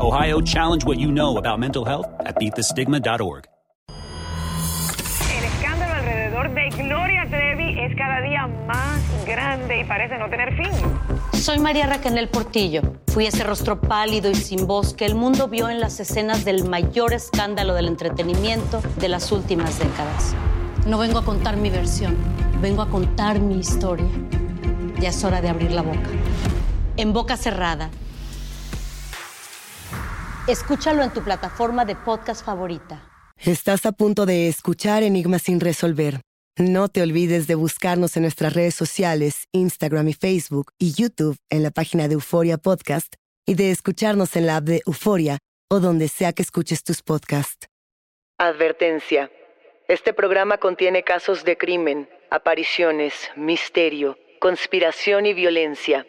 Ohio, challenge what you know about mental health at beatthestigma.org. El escándalo alrededor de Gloria Trevi es cada día más grande y parece no tener fin. Soy María Raquel Portillo. Fui ese rostro pálido y sin voz que el mundo vio en las escenas del mayor escándalo del entretenimiento de las últimas décadas. No vengo a contar mi versión, vengo a contar mi historia. Ya es hora de abrir la boca. En boca cerrada. Escúchalo en tu plataforma de podcast favorita. Estás a punto de escuchar Enigmas sin resolver. No te olvides de buscarnos en nuestras redes sociales, Instagram y Facebook y YouTube en la página de Euforia Podcast y de escucharnos en la app de Euforia o donde sea que escuches tus podcasts. Advertencia. Este programa contiene casos de crimen, apariciones, misterio, conspiración y violencia.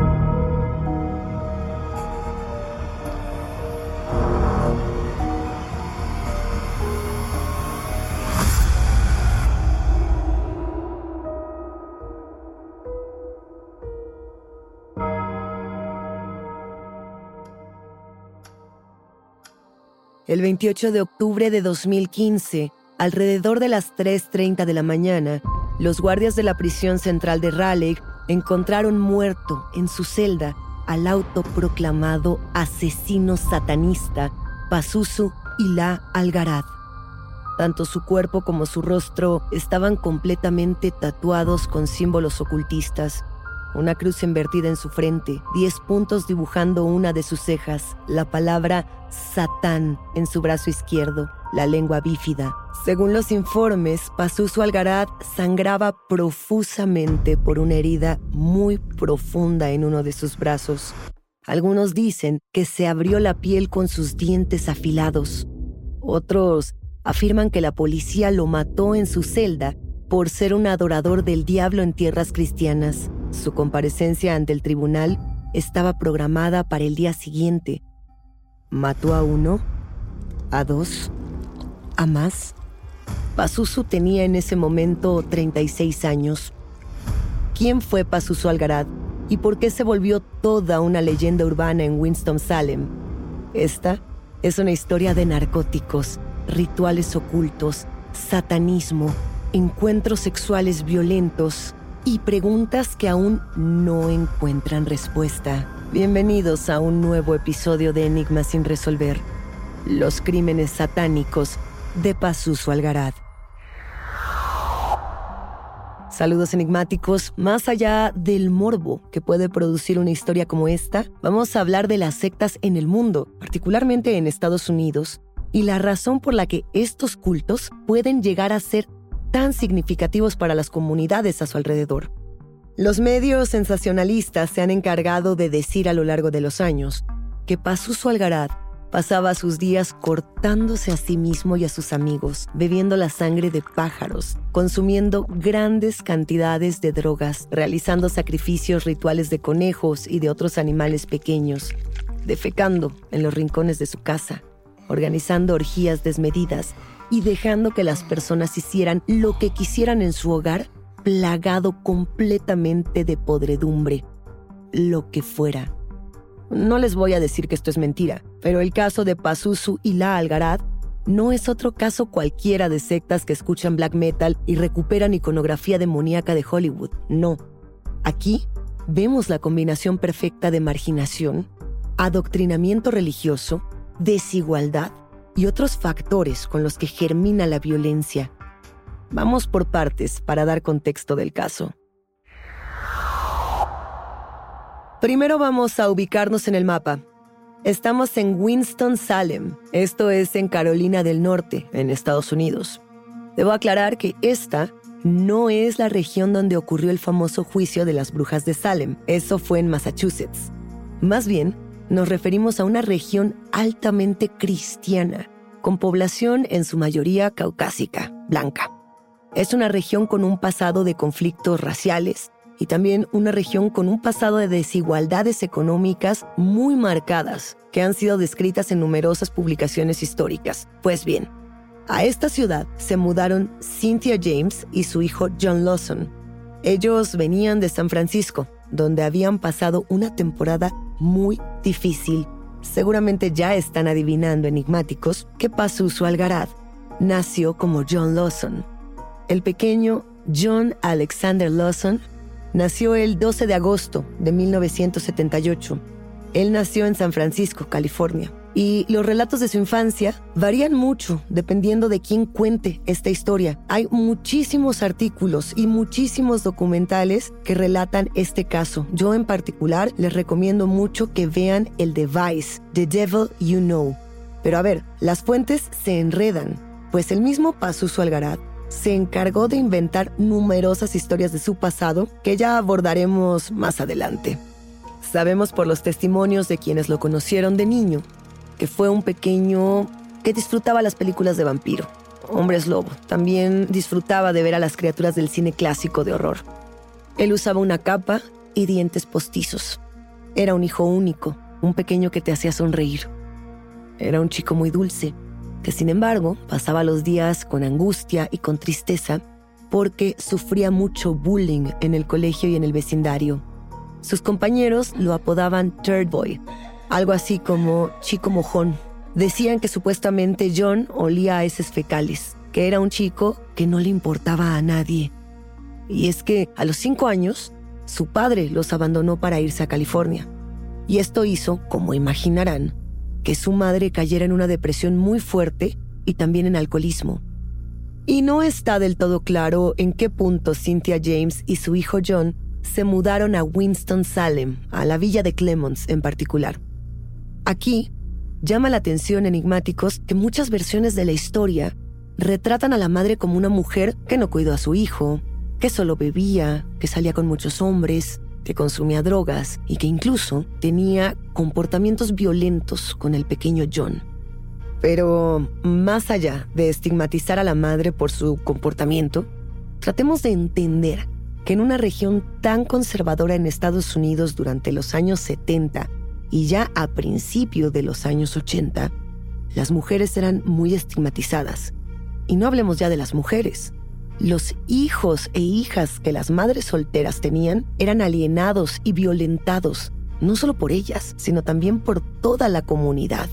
El 28 de octubre de 2015, alrededor de las 3.30 de la mañana, los guardias de la prisión central de Raleigh encontraron muerto en su celda al autoproclamado asesino satanista Pazuzu Ilá Algarad. Tanto su cuerpo como su rostro estaban completamente tatuados con símbolos ocultistas. Una cruz invertida en su frente, diez puntos dibujando una de sus cejas, la palabra Satán en su brazo izquierdo, la lengua bífida. Según los informes, Pazuzu Algarad sangraba profusamente por una herida muy profunda en uno de sus brazos. Algunos dicen que se abrió la piel con sus dientes afilados. Otros afirman que la policía lo mató en su celda por ser un adorador del diablo en tierras cristianas. Su comparecencia ante el tribunal estaba programada para el día siguiente. ¿Mató a uno? ¿A dos? ¿A más? Pazuzu tenía en ese momento 36 años. ¿Quién fue Pazuzu Algarad y por qué se volvió toda una leyenda urbana en Winston-Salem? Esta es una historia de narcóticos, rituales ocultos, satanismo, encuentros sexuales violentos y preguntas que aún no encuentran respuesta. Bienvenidos a un nuevo episodio de Enigmas sin resolver. Los crímenes satánicos de Pazuzu Algarad. Saludos enigmáticos. Más allá del morbo que puede producir una historia como esta, vamos a hablar de las sectas en el mundo, particularmente en Estados Unidos, y la razón por la que estos cultos pueden llegar a ser tan significativos para las comunidades a su alrededor. Los medios sensacionalistas se han encargado de decir a lo largo de los años que Pazuzu Algarad Pasaba sus días cortándose a sí mismo y a sus amigos, bebiendo la sangre de pájaros, consumiendo grandes cantidades de drogas, realizando sacrificios rituales de conejos y de otros animales pequeños, defecando en los rincones de su casa, organizando orgías desmedidas y dejando que las personas hicieran lo que quisieran en su hogar, plagado completamente de podredumbre, lo que fuera. No les voy a decir que esto es mentira, pero el caso de Pazuzu y la Algarad no es otro caso cualquiera de sectas que escuchan black metal y recuperan iconografía demoníaca de Hollywood. No. Aquí vemos la combinación perfecta de marginación, adoctrinamiento religioso, desigualdad y otros factores con los que germina la violencia. Vamos por partes para dar contexto del caso. Primero vamos a ubicarnos en el mapa. Estamos en Winston-Salem, esto es en Carolina del Norte, en Estados Unidos. Debo aclarar que esta no es la región donde ocurrió el famoso juicio de las brujas de Salem, eso fue en Massachusetts. Más bien, nos referimos a una región altamente cristiana, con población en su mayoría caucásica, blanca. Es una región con un pasado de conflictos raciales, y también una región con un pasado de desigualdades económicas muy marcadas que han sido descritas en numerosas publicaciones históricas. Pues bien, a esta ciudad se mudaron Cynthia James y su hijo John Lawson. Ellos venían de San Francisco, donde habían pasado una temporada muy difícil. Seguramente ya están adivinando enigmáticos que Pazuzu Algarad nació como John Lawson. El pequeño John Alexander Lawson Nació el 12 de agosto de 1978. Él nació en San Francisco, California. Y los relatos de su infancia varían mucho dependiendo de quién cuente esta historia. Hay muchísimos artículos y muchísimos documentales que relatan este caso. Yo en particular les recomiendo mucho que vean el device, The Devil You Know. Pero a ver, las fuentes se enredan, pues el mismo Pazuzu Algarad se encargó de inventar numerosas historias de su pasado que ya abordaremos más adelante. Sabemos por los testimonios de quienes lo conocieron de niño que fue un pequeño que disfrutaba las películas de vampiro, hombres lobo. También disfrutaba de ver a las criaturas del cine clásico de horror. Él usaba una capa y dientes postizos. Era un hijo único, un pequeño que te hacía sonreír. Era un chico muy dulce, que sin embargo pasaba los días con angustia y con tristeza porque sufría mucho bullying en el colegio y en el vecindario. Sus compañeros lo apodaban Third Boy, algo así como chico mojón. Decían que supuestamente John olía a heces fecales, que era un chico que no le importaba a nadie. Y es que a los cinco años, su padre los abandonó para irse a California. Y esto hizo, como imaginarán, que su madre cayera en una depresión muy fuerte y también en alcoholismo. Y no está del todo claro en qué punto Cynthia James y su hijo John se mudaron a Winston-Salem, a la villa de Clemons en particular. Aquí llama la atención enigmáticos que muchas versiones de la historia retratan a la madre como una mujer que no cuidó a su hijo, que solo bebía, que salía con muchos hombres, que consumía drogas y que incluso tenía comportamientos violentos con el pequeño John. Pero más allá de estigmatizar a la madre por su comportamiento, tratemos de entender que en una región tan conservadora en Estados Unidos durante los años 70 y ya a principios de los años 80, las mujeres eran muy estigmatizadas. Y no hablemos ya de las mujeres, los hijos e hijas que las madres solteras tenían eran alienados y violentados, no solo por ellas, sino también por toda la comunidad.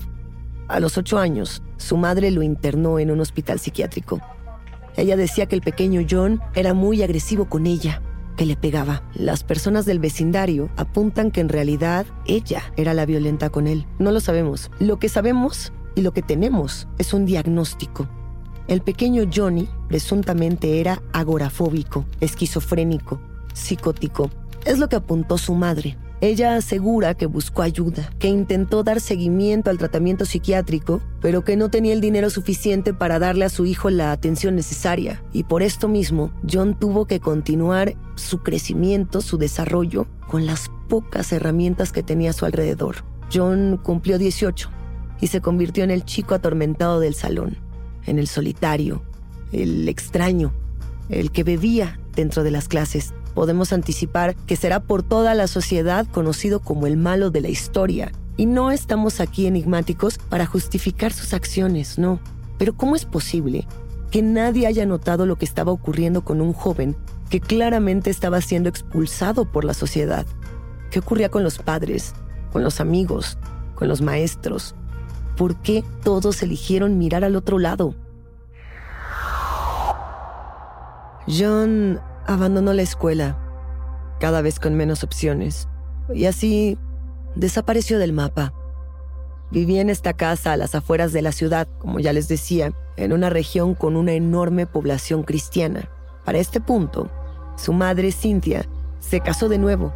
A los ocho años, su madre lo internó en un hospital psiquiátrico. Ella decía que el pequeño John era muy agresivo con ella, que le pegaba. Las personas del vecindario apuntan que en realidad ella era la violenta con él. No lo sabemos. Lo que sabemos y lo que tenemos es un diagnóstico el pequeño Johnny presuntamente era agorafóbico, esquizofrénico, psicótico. Es lo que apuntó su madre. Ella asegura que buscó ayuda, que intentó dar seguimiento al tratamiento psiquiátrico, pero que no tenía el dinero suficiente para darle a su hijo la atención necesaria. Y por esto mismo, John tuvo que continuar su crecimiento, su desarrollo, con las pocas herramientas que tenía a su alrededor. John cumplió 18 y se convirtió en el chico atormentado del salón, en el solitario, el extraño, el que bebía dentro de las clases. Podemos anticipar que será por toda la sociedad conocido como el malo de la historia. Y no estamos aquí enigmáticos para justificar sus acciones, no. Pero ¿cómo es posible que nadie haya notado lo que estaba ocurriendo con un joven que claramente estaba siendo expulsado por la sociedad? ¿Qué ocurría con los padres, con los amigos, con los maestros? ¿Por qué todos eligieron mirar al otro lado? John abandonó la escuela, cada vez con menos opciones, y así desapareció del mapa. Vivía en esta casa a las afueras de la ciudad, como ya les decía, en una región con una enorme población cristiana. Para este punto, su madre, Cynthia, se casó de nuevo,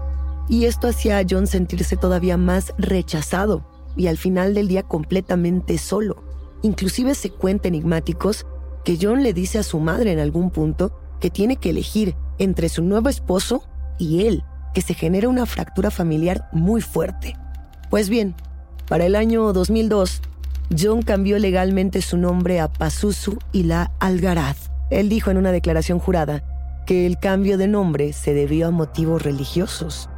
y esto hacía a John sentirse todavía más rechazado y al final del día completamente solo. Inclusive se cuenta enigmáticos que John le dice a su madre en algún punto que tiene que elegir entre su nuevo esposo y él, que se genera una fractura familiar muy fuerte. Pues bien, para el año 2002, John cambió legalmente su nombre a Pazuzu y la Algaraz. Él dijo en una declaración jurada que el cambio de nombre se debió a motivos religiosos.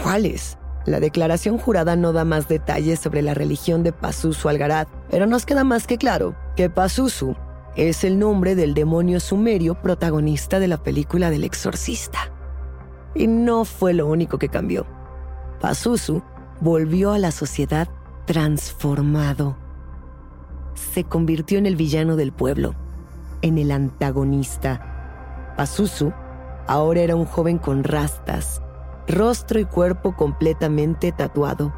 ¿Cuáles? La declaración jurada no da más detalles sobre la religión de Pazuzu Algaraz, pero nos queda más que claro que Pazuzu es el nombre del demonio sumerio protagonista de la película del exorcista. Y no fue lo único que cambió. Pazuzu volvió a la sociedad transformado. Se convirtió en el villano del pueblo, en el antagonista. Pazuzu ahora era un joven con rastas, rostro y cuerpo completamente tatuado,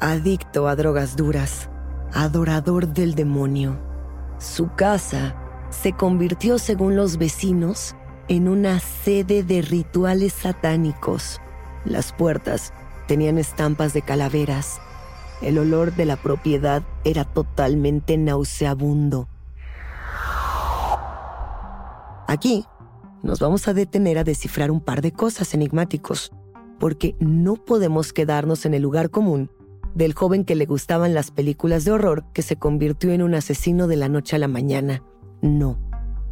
adicto a drogas duras, adorador del demonio. Su casa se convirtió, según los vecinos, en una sede de rituales satánicos. Las puertas tenían estampas de calaveras. El olor de la propiedad era totalmente nauseabundo. Aquí nos vamos a detener a descifrar un par de cosas enigmáticos, porque no podemos quedarnos en el lugar común del joven que le gustaban las películas de horror que se convirtió en un asesino de la noche a la mañana. No.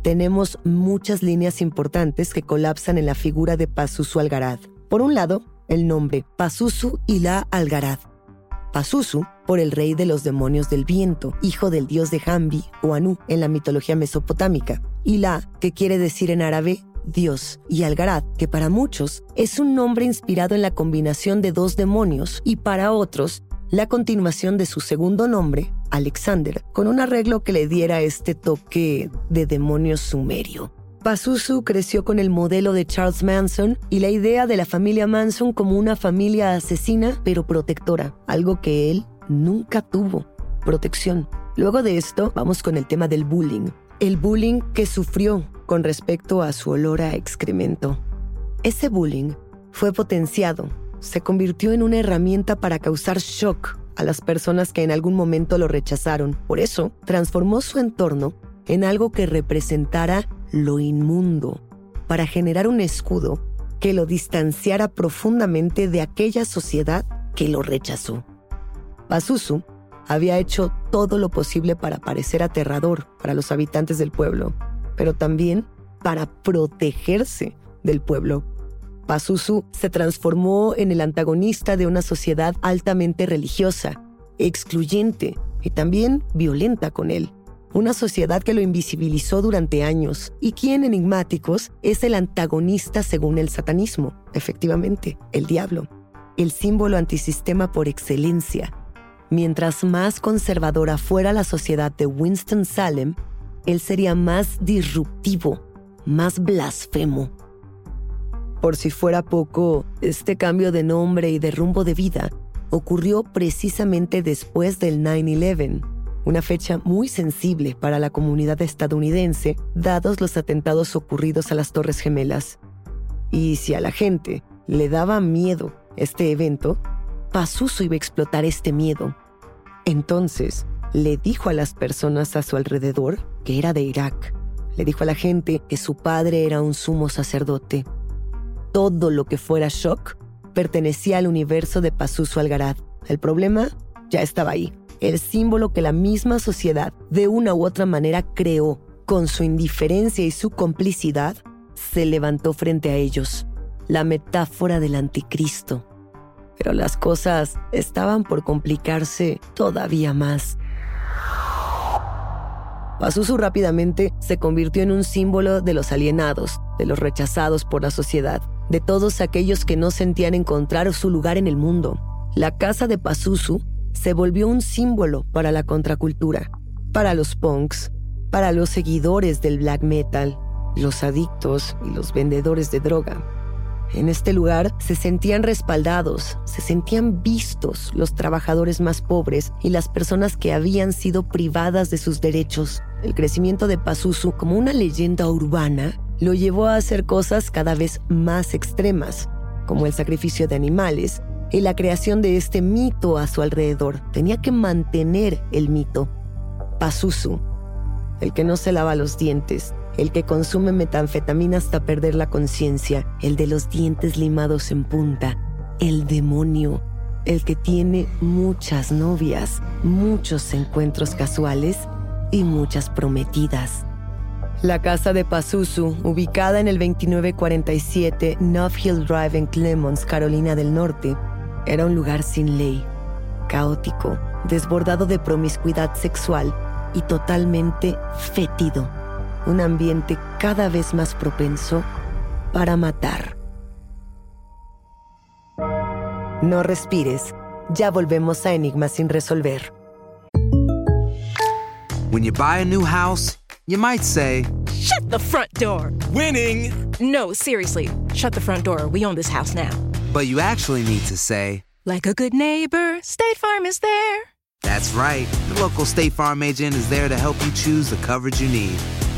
Tenemos muchas líneas importantes que colapsan en la figura de Pazuzu Algarad. Por un lado, el nombre Pazuzu la Algarad. Pazuzu por el rey de los demonios del viento, hijo del dios de Hambi o Anu en la mitología mesopotámica. la que quiere decir en árabe Dios, y Algarad, que para muchos es un nombre inspirado en la combinación de dos demonios y para otros la continuación de su segundo nombre, Alexander, con un arreglo que le diera este toque de demonio sumerio. Pazuzu creció con el modelo de Charles Manson y la idea de la familia Manson como una familia asesina pero protectora, algo que él nunca tuvo, protección. Luego de esto, vamos con el tema del bullying. El bullying que sufrió con respecto a su olor a excremento. Ese bullying fue potenciado se convirtió en una herramienta para causar shock a las personas que en algún momento lo rechazaron. Por eso, transformó su entorno en algo que representara lo inmundo, para generar un escudo que lo distanciara profundamente de aquella sociedad que lo rechazó. Pazuzu había hecho todo lo posible para parecer aterrador para los habitantes del pueblo, pero también para protegerse del pueblo. Pazuzu se transformó en el antagonista de una sociedad altamente religiosa, excluyente y también violenta con él. Una sociedad que lo invisibilizó durante años y quien enigmáticos es el antagonista según el satanismo, efectivamente, el diablo, el símbolo antisistema por excelencia. Mientras más conservadora fuera la sociedad de Winston-Salem, él sería más disruptivo, más blasfemo por si fuera poco, este cambio de nombre y de rumbo de vida ocurrió precisamente después del 9-11, una fecha muy sensible para la comunidad estadounidense, dados los atentados ocurridos a las Torres Gemelas. Y si a la gente le daba miedo este evento, Pazuzu iba a explotar este miedo. Entonces, le dijo a las personas a su alrededor que era de Irak. Le dijo a la gente que su padre era un sumo sacerdote todo lo que fuera shock pertenecía al universo de Pazuzu Algarad. El problema ya estaba ahí. el símbolo que la misma sociedad de una u otra manera creó con su indiferencia y su complicidad, se levantó frente a ellos, la metáfora del anticristo. Pero las cosas estaban por complicarse todavía más. Pazuzu rápidamente se convirtió en un símbolo de los alienados, de los rechazados por la sociedad, de todos aquellos que no sentían encontrar su lugar en el mundo. La casa de Pazuzu se volvió un símbolo para la contracultura, para los punks, para los seguidores del black metal, los adictos y los vendedores de droga. En este lugar se sentían respaldados, se sentían vistos los trabajadores más pobres y las personas que habían sido privadas de sus derechos. El crecimiento de Pazuzu como una leyenda urbana lo llevó a hacer cosas cada vez más extremas, como el sacrificio de animales y la creación de este mito a su alrededor. Tenía que mantener el mito. Pazuzu, el que no se lava los dientes, el que consume metanfetamina hasta perder la conciencia, el de los dientes limados en punta, el demonio, el que tiene muchas novias, muchos encuentros casuales y muchas prometidas. La casa de Pazuzu, ubicada en el 2947 North Hill Drive en Clemons, Carolina del Norte, era un lugar sin ley, caótico, desbordado de promiscuidad sexual y totalmente fétido un ambiente cada vez más propenso para matar. No respires, ya volvemos a Enigma sin resolver. When you buy a new house, you might say, Shut the front door! Winning! No, seriously, shut the front door. We own this house now. but you actually need to say, Like a good neighbor, State Farm is there. That's right. The local State Farm agent is there to help you choose the coverage you need.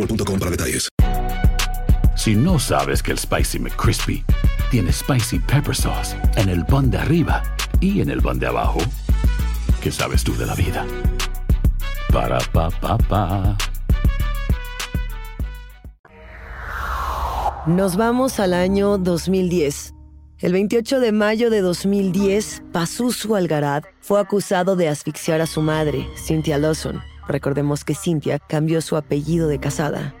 boostmobile.com para detalles. Si no sabes que el Spicy McCrispy tiene Spicy Pepper Sauce en el pan de arriba y en el pan de abajo, ¿qué sabes tú de la vida? Para, pa, pa, pa. Nos vamos al año 2010. El 28 de mayo de 2010, Pazuzu Algarad fue acusado de asfixiar a su madre, Cynthia Lawson. Recordemos que Cynthia cambió su apellido de casada.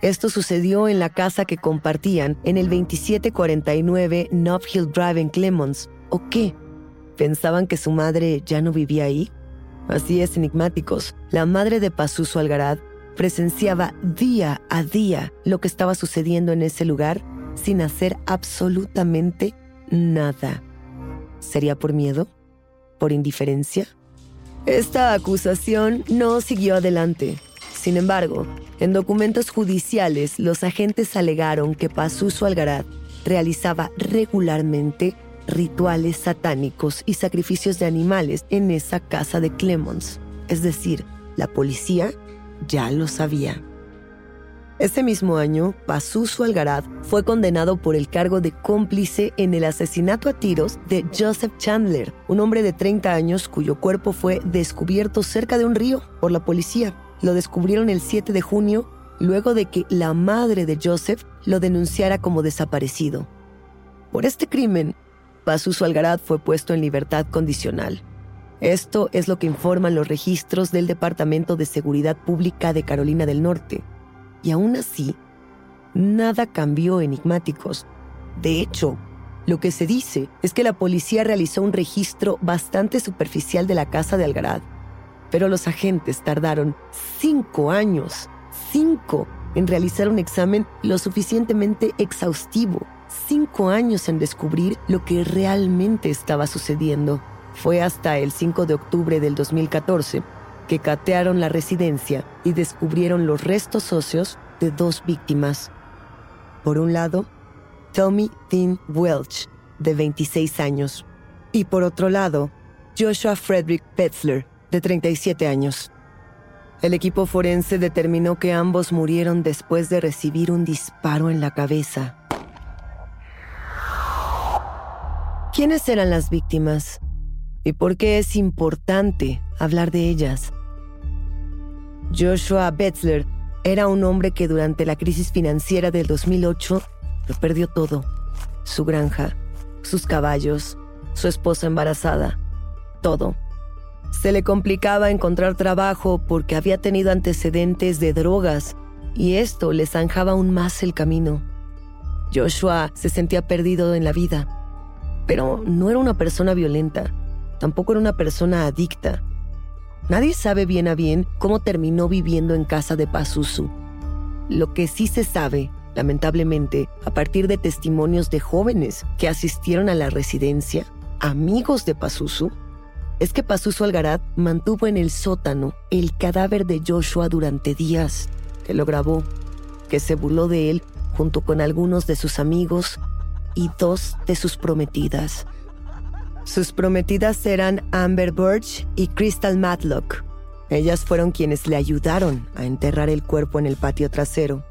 Esto sucedió en la casa que compartían en el 2749 North Hill Drive en Clemons. ¿O qué? ¿Pensaban que su madre ya no vivía ahí? Así es, enigmáticos. La madre de Pazuzu Algarad presenciaba día a día lo que estaba sucediendo en ese lugar sin hacer absolutamente nada. ¿Sería por miedo? ¿Por indiferencia? Esta acusación no siguió adelante. Sin embargo, en documentos judiciales, los agentes alegaron que Pazuzu Algarad realizaba regularmente rituales satánicos y sacrificios de animales en esa casa de Clemons. Es decir, la policía ya lo sabía. Ese mismo año, Pazuzu Algarad fue condenado por el cargo de cómplice en el asesinato a tiros de Joseph Chandler, un hombre de 30 años cuyo cuerpo fue descubierto cerca de un río por la policía. Lo descubrieron el 7 de junio, luego de que la madre de Joseph lo denunciara como desaparecido. Por este crimen, Pazuzu Algarad fue puesto en libertad condicional. Esto es lo que informan los registros del Departamento de Seguridad Pública de Carolina del Norte. Y aún así, nada cambió enigmáticos. De hecho, lo que se dice es que la policía realizó un registro bastante superficial de la casa de Algarad, pero los agentes tardaron cinco años, cinco, en realizar un examen lo suficientemente exhaustivo, cinco años en descubrir lo que realmente estaba sucediendo. Fue hasta el 5 de octubre del 2014 que catearon la residencia y descubrieron los restos óseos de dos víctimas. Por un lado, Tommy Dean Welch, de 26 años, y por otro lado, Joshua Frederick Petzler, de 37 años. El equipo forense determinó que ambos murieron después de recibir un disparo en la cabeza. ¿Quiénes eran las víctimas? ¿Y por qué es importante hablar de ellas? Joshua Betzler era un hombre que durante la crisis financiera del 2008 lo perdió todo. Su granja, sus caballos, su esposa embarazada, todo. Se le complicaba encontrar trabajo porque había tenido antecedentes de drogas y esto le zanjaba aún más el camino. Joshua se sentía perdido en la vida, pero no era una persona violenta, tampoco era una persona adicta. Nadie sabe bien a bien cómo terminó viviendo en casa de Pazuzu. Lo que sí se sabe, lamentablemente, a partir de testimonios de jóvenes que asistieron a la residencia, amigos de Pazuzu, es que Pazuzu Algarat mantuvo en el sótano el cadáver de Joshua durante días, que lo grabó, que se burló de él junto con algunos de sus amigos y dos de sus prometidas. Sus prometidas eran Amber Birch y Crystal Matlock. Ellas fueron quienes le ayudaron a enterrar el cuerpo en el patio trasero.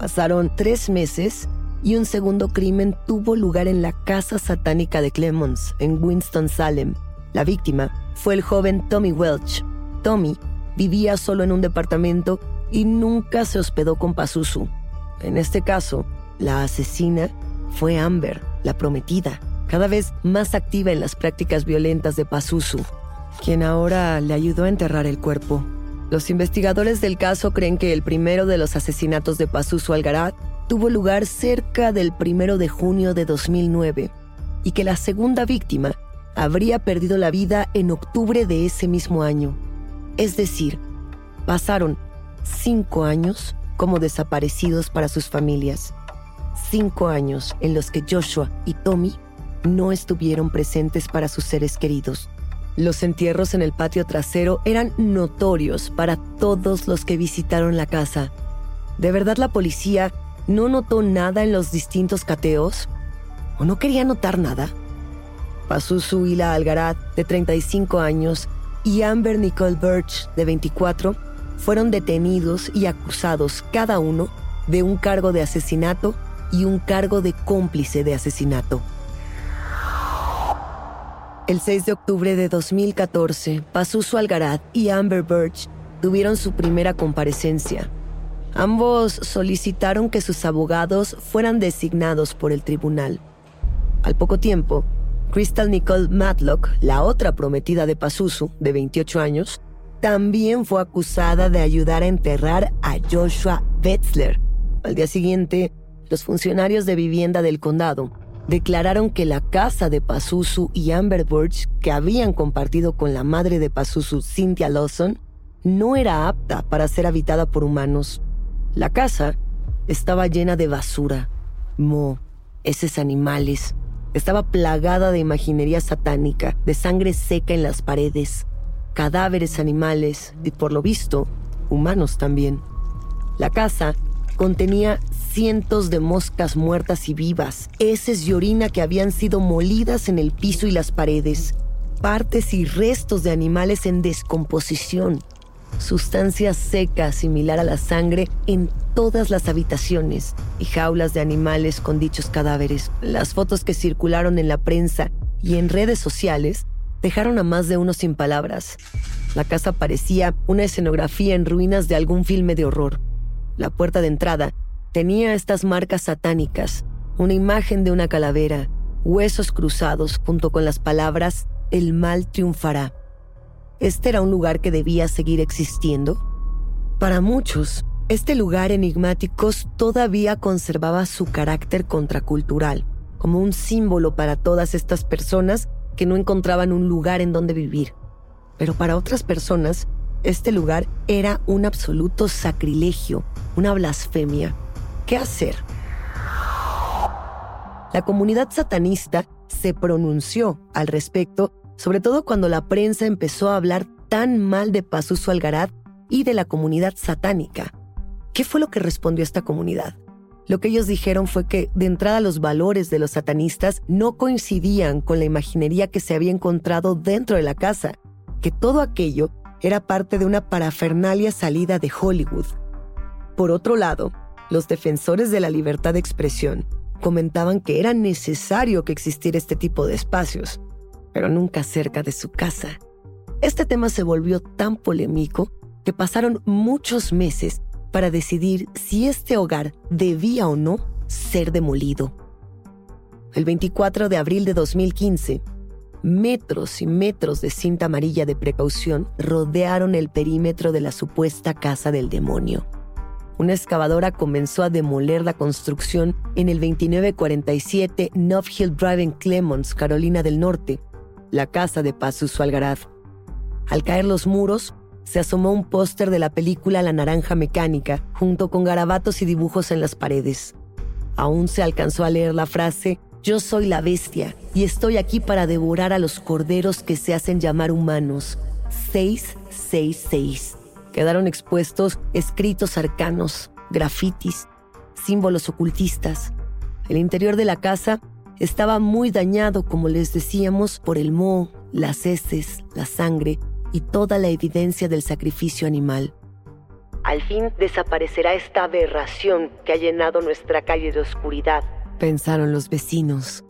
Pasaron tres meses y un segundo crimen tuvo lugar en la casa satánica de Clemons, en Winston-Salem. La víctima fue el joven Tommy Welch. Tommy vivía solo en un departamento y nunca se hospedó con Pazuzu. En este caso, la asesina fue Amber, la prometida cada vez más activa en las prácticas violentas de Pazuzu, quien ahora le ayudó a enterrar el cuerpo. Los investigadores del caso creen que el primero de los asesinatos de Pazuzu Algarat tuvo lugar cerca del primero de junio de 2009 y que la segunda víctima habría perdido la vida en octubre de ese mismo año. Es decir, pasaron cinco años como desaparecidos para sus familias. Cinco años en los que Joshua y Tommy no estuvieron presentes para sus seres queridos. Los entierros en el patio trasero eran notorios para todos los que visitaron la casa. ¿De verdad la policía no notó nada en los distintos cateos? ¿O no quería notar nada? Pazuzu Hila Algarat, de 35 años, y Amber Nicole Birch, de 24, fueron detenidos y acusados cada uno de un cargo de asesinato y un cargo de cómplice de asesinato. El 6 de octubre de 2014, Pazuzu Algarat y Amber Birch tuvieron su primera comparecencia. Ambos solicitaron que sus abogados fueran designados por el tribunal. Al poco tiempo, Crystal Nicole Matlock, la otra prometida de Pazuzu, de 28 años, también fue acusada de ayudar a enterrar a Joshua Betzler. Al día siguiente, los funcionarios de vivienda del condado declararon que la casa de Pazuzu y Amber Birch, que habían compartido con la madre de Pazuzu, Cynthia Lawson, no era apta para ser habitada por humanos. La casa estaba llena de basura, mo, heces animales. Estaba plagada de imaginería satánica, de sangre seca en las paredes, cadáveres animales y, por lo visto, humanos también. La casa contenía cientos de moscas muertas y vivas, heces y orina que habían sido molidas en el piso y las paredes, partes y restos de animales en descomposición, sustancia seca similar a la sangre en todas las habitaciones y jaulas de animales con dichos cadáveres. Las fotos que circularon en la prensa y en redes sociales dejaron a más de uno sin palabras. La casa parecía una escenografía en ruinas de algún filme de horror. La puerta de entrada tenía estas marcas satánicas, una imagen de una calavera, huesos cruzados junto con las palabras El mal triunfará. ¿Este era un lugar que debía seguir existiendo? Para muchos, este lugar enigmático todavía conservaba su carácter contracultural, como un símbolo para todas estas personas que no encontraban un lugar en donde vivir. Pero para otras personas, este lugar era un absoluto sacrilegio, una blasfemia. ¿Qué hacer? La comunidad satanista se pronunció al respecto, sobre todo cuando la prensa empezó a hablar tan mal de Pazuzu Algarat y de la comunidad satánica? ¿Qué fue lo que respondió esta comunidad? Lo que ellos dijeron fue que de entrada los valores de los satanistas no coincidían con la imaginería que se había encontrado dentro de la casa, que todo aquello era parte de una parafernalia salida de Hollywood. Por otro lado, los defensores de la libertad de expresión comentaban que era necesario que existiera este tipo de espacios, pero nunca cerca de su casa. Este tema se volvió tan polémico que pasaron muchos meses para decidir si este hogar debía o no ser demolido. El 24 de abril de 2015, metros y metros de cinta amarilla de precaución rodearon el perímetro de la supuesta casa del demonio. Una excavadora comenzó a demoler la construcción en el 2947 North Hill Drive en Clemons, Carolina del Norte, la casa de Pazuzu Algaraz. Al caer los muros, se asomó un póster de la película La Naranja Mecánica, junto con garabatos y dibujos en las paredes. Aún se alcanzó a leer la frase, Yo soy la bestia y estoy aquí para devorar a los corderos que se hacen llamar humanos. 666. Quedaron expuestos escritos arcanos, grafitis, símbolos ocultistas. El interior de la casa estaba muy dañado, como les decíamos, por el moho, las heces, la sangre y toda la evidencia del sacrificio animal. Al fin desaparecerá esta aberración que ha llenado nuestra calle de oscuridad, pensaron los vecinos.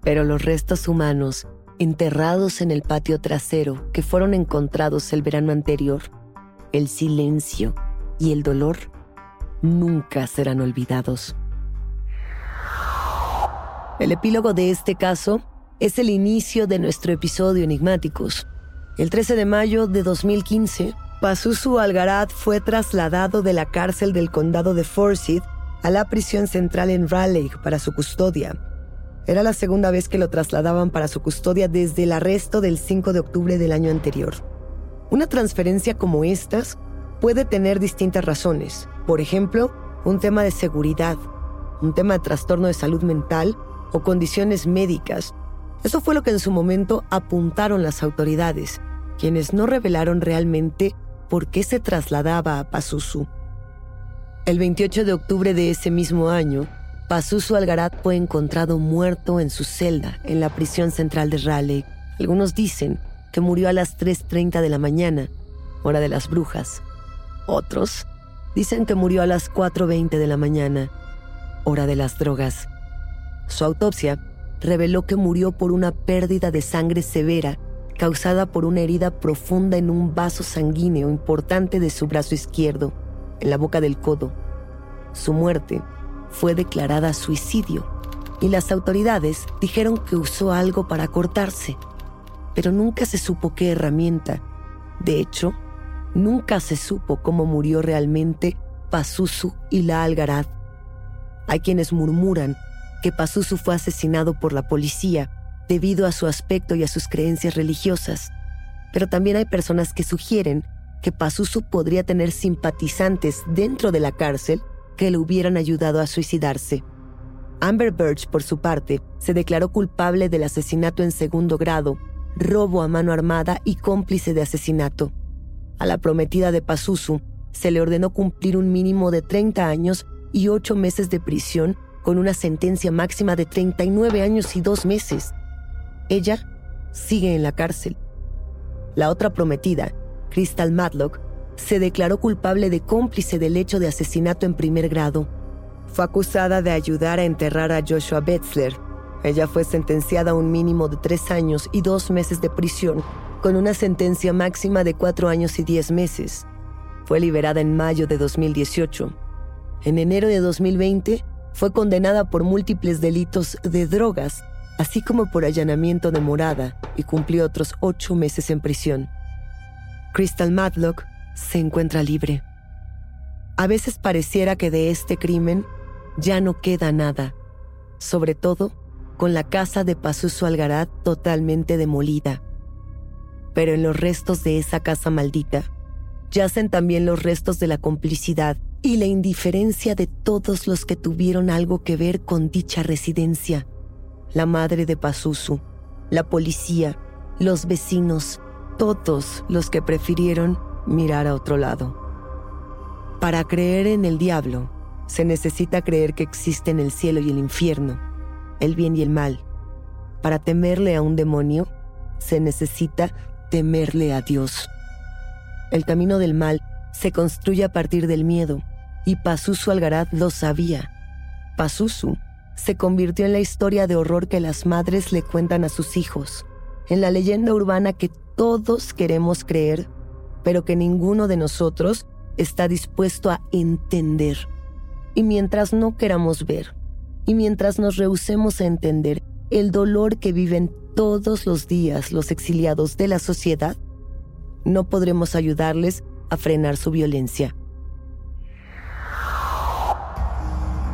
Pero los restos humanos, enterrados en el patio trasero que fueron encontrados el verano anterior, el silencio y el dolor nunca serán olvidados. El epílogo de este caso es el inicio de nuestro episodio Enigmáticos. El 13 de mayo de 2015, Pazuzu Algarat fue trasladado de la cárcel del condado de Forsyth a la prisión central en Raleigh para su custodia. Era la segunda vez que lo trasladaban para su custodia desde el arresto del 5 de octubre del año anterior. Una transferencia como estas puede tener distintas razones. Por ejemplo, un tema de seguridad, un tema de trastorno de salud mental o condiciones médicas. Eso fue lo que en su momento apuntaron las autoridades, quienes no revelaron realmente por qué se trasladaba a Pazuzu. El 28 de octubre de ese mismo año, Pazuzu Algarat fue encontrado muerto en su celda en la prisión central de Raleigh. Algunos dicen murió a las 3.30 de la mañana, hora de las brujas. Otros dicen que murió a las 4.20 de la mañana, hora de las drogas. Su autopsia reveló que murió por una pérdida de sangre severa causada por una herida profunda en un vaso sanguíneo importante de su brazo izquierdo, en la boca del codo. Su muerte fue declarada suicidio y las autoridades dijeron que usó algo para cortarse pero nunca se supo qué herramienta. De hecho, nunca se supo cómo murió realmente Pazuzu y la Algaraz. Hay quienes murmuran que Pazuzu fue asesinado por la policía debido a su aspecto y a sus creencias religiosas, pero también hay personas que sugieren que Pazuzu podría tener simpatizantes dentro de la cárcel que le hubieran ayudado a suicidarse. Amber Birch, por su parte, se declaró culpable del asesinato en segundo grado robo a mano armada y cómplice de asesinato. A la prometida de Pazuzu se le ordenó cumplir un mínimo de 30 años y 8 meses de prisión con una sentencia máxima de 39 años y 2 meses. Ella sigue en la cárcel. La otra prometida, Crystal Matlock, se declaró culpable de cómplice del hecho de asesinato en primer grado. Fue acusada de ayudar a enterrar a Joshua Betzler, ella fue sentenciada a un mínimo de tres años y dos meses de prisión, con una sentencia máxima de cuatro años y diez meses. Fue liberada en mayo de 2018. En enero de 2020 fue condenada por múltiples delitos de drogas, así como por allanamiento de morada, y cumplió otros ocho meses en prisión. Crystal Matlock se encuentra libre. A veces pareciera que de este crimen ya no queda nada, sobre todo con la casa de Pazuzu Algarat totalmente demolida. Pero en los restos de esa casa maldita yacen también los restos de la complicidad y la indiferencia de todos los que tuvieron algo que ver con dicha residencia. La madre de Pazuzu, la policía, los vecinos todos los que prefirieron mirar a otro lado. Para creer en el diablo, se necesita creer que existen el cielo y el infierno, el bien y el mal. Para temerle a un demonio, se necesita temerle a Dios. El camino del mal se construye a partir del miedo, y Pazuzu Algaraz lo sabía. Pazuzu se convirtió en la historia de horror que las madres le cuentan a sus hijos, en la leyenda urbana que todos queremos creer, pero que ninguno de nosotros está dispuesto a entender. Y mientras no queramos ver, y mientras nos rehusemos a entender el dolor que viven todos los días los exiliados de la sociedad, no podremos ayudarles a frenar su violencia.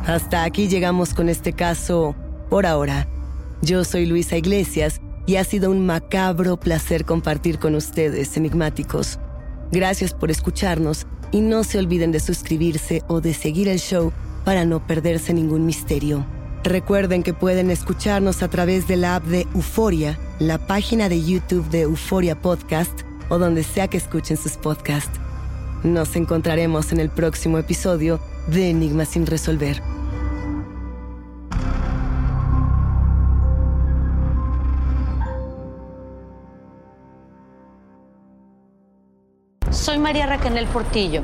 Hasta aquí llegamos con este caso por ahora. Yo soy Luisa Iglesias y ha sido un macabro placer compartir con ustedes, enigmáticos. Gracias por escucharnos y no se olviden de suscribirse o de seguir el show para no perderse ningún misterio. Recuerden que pueden escucharnos a través de la app de Euforia, la página de YouTube de Euforia Podcast o donde sea que escuchen sus podcasts. Nos encontraremos en el próximo episodio de Enigmas sin resolver. Soy María Raquel Portillo.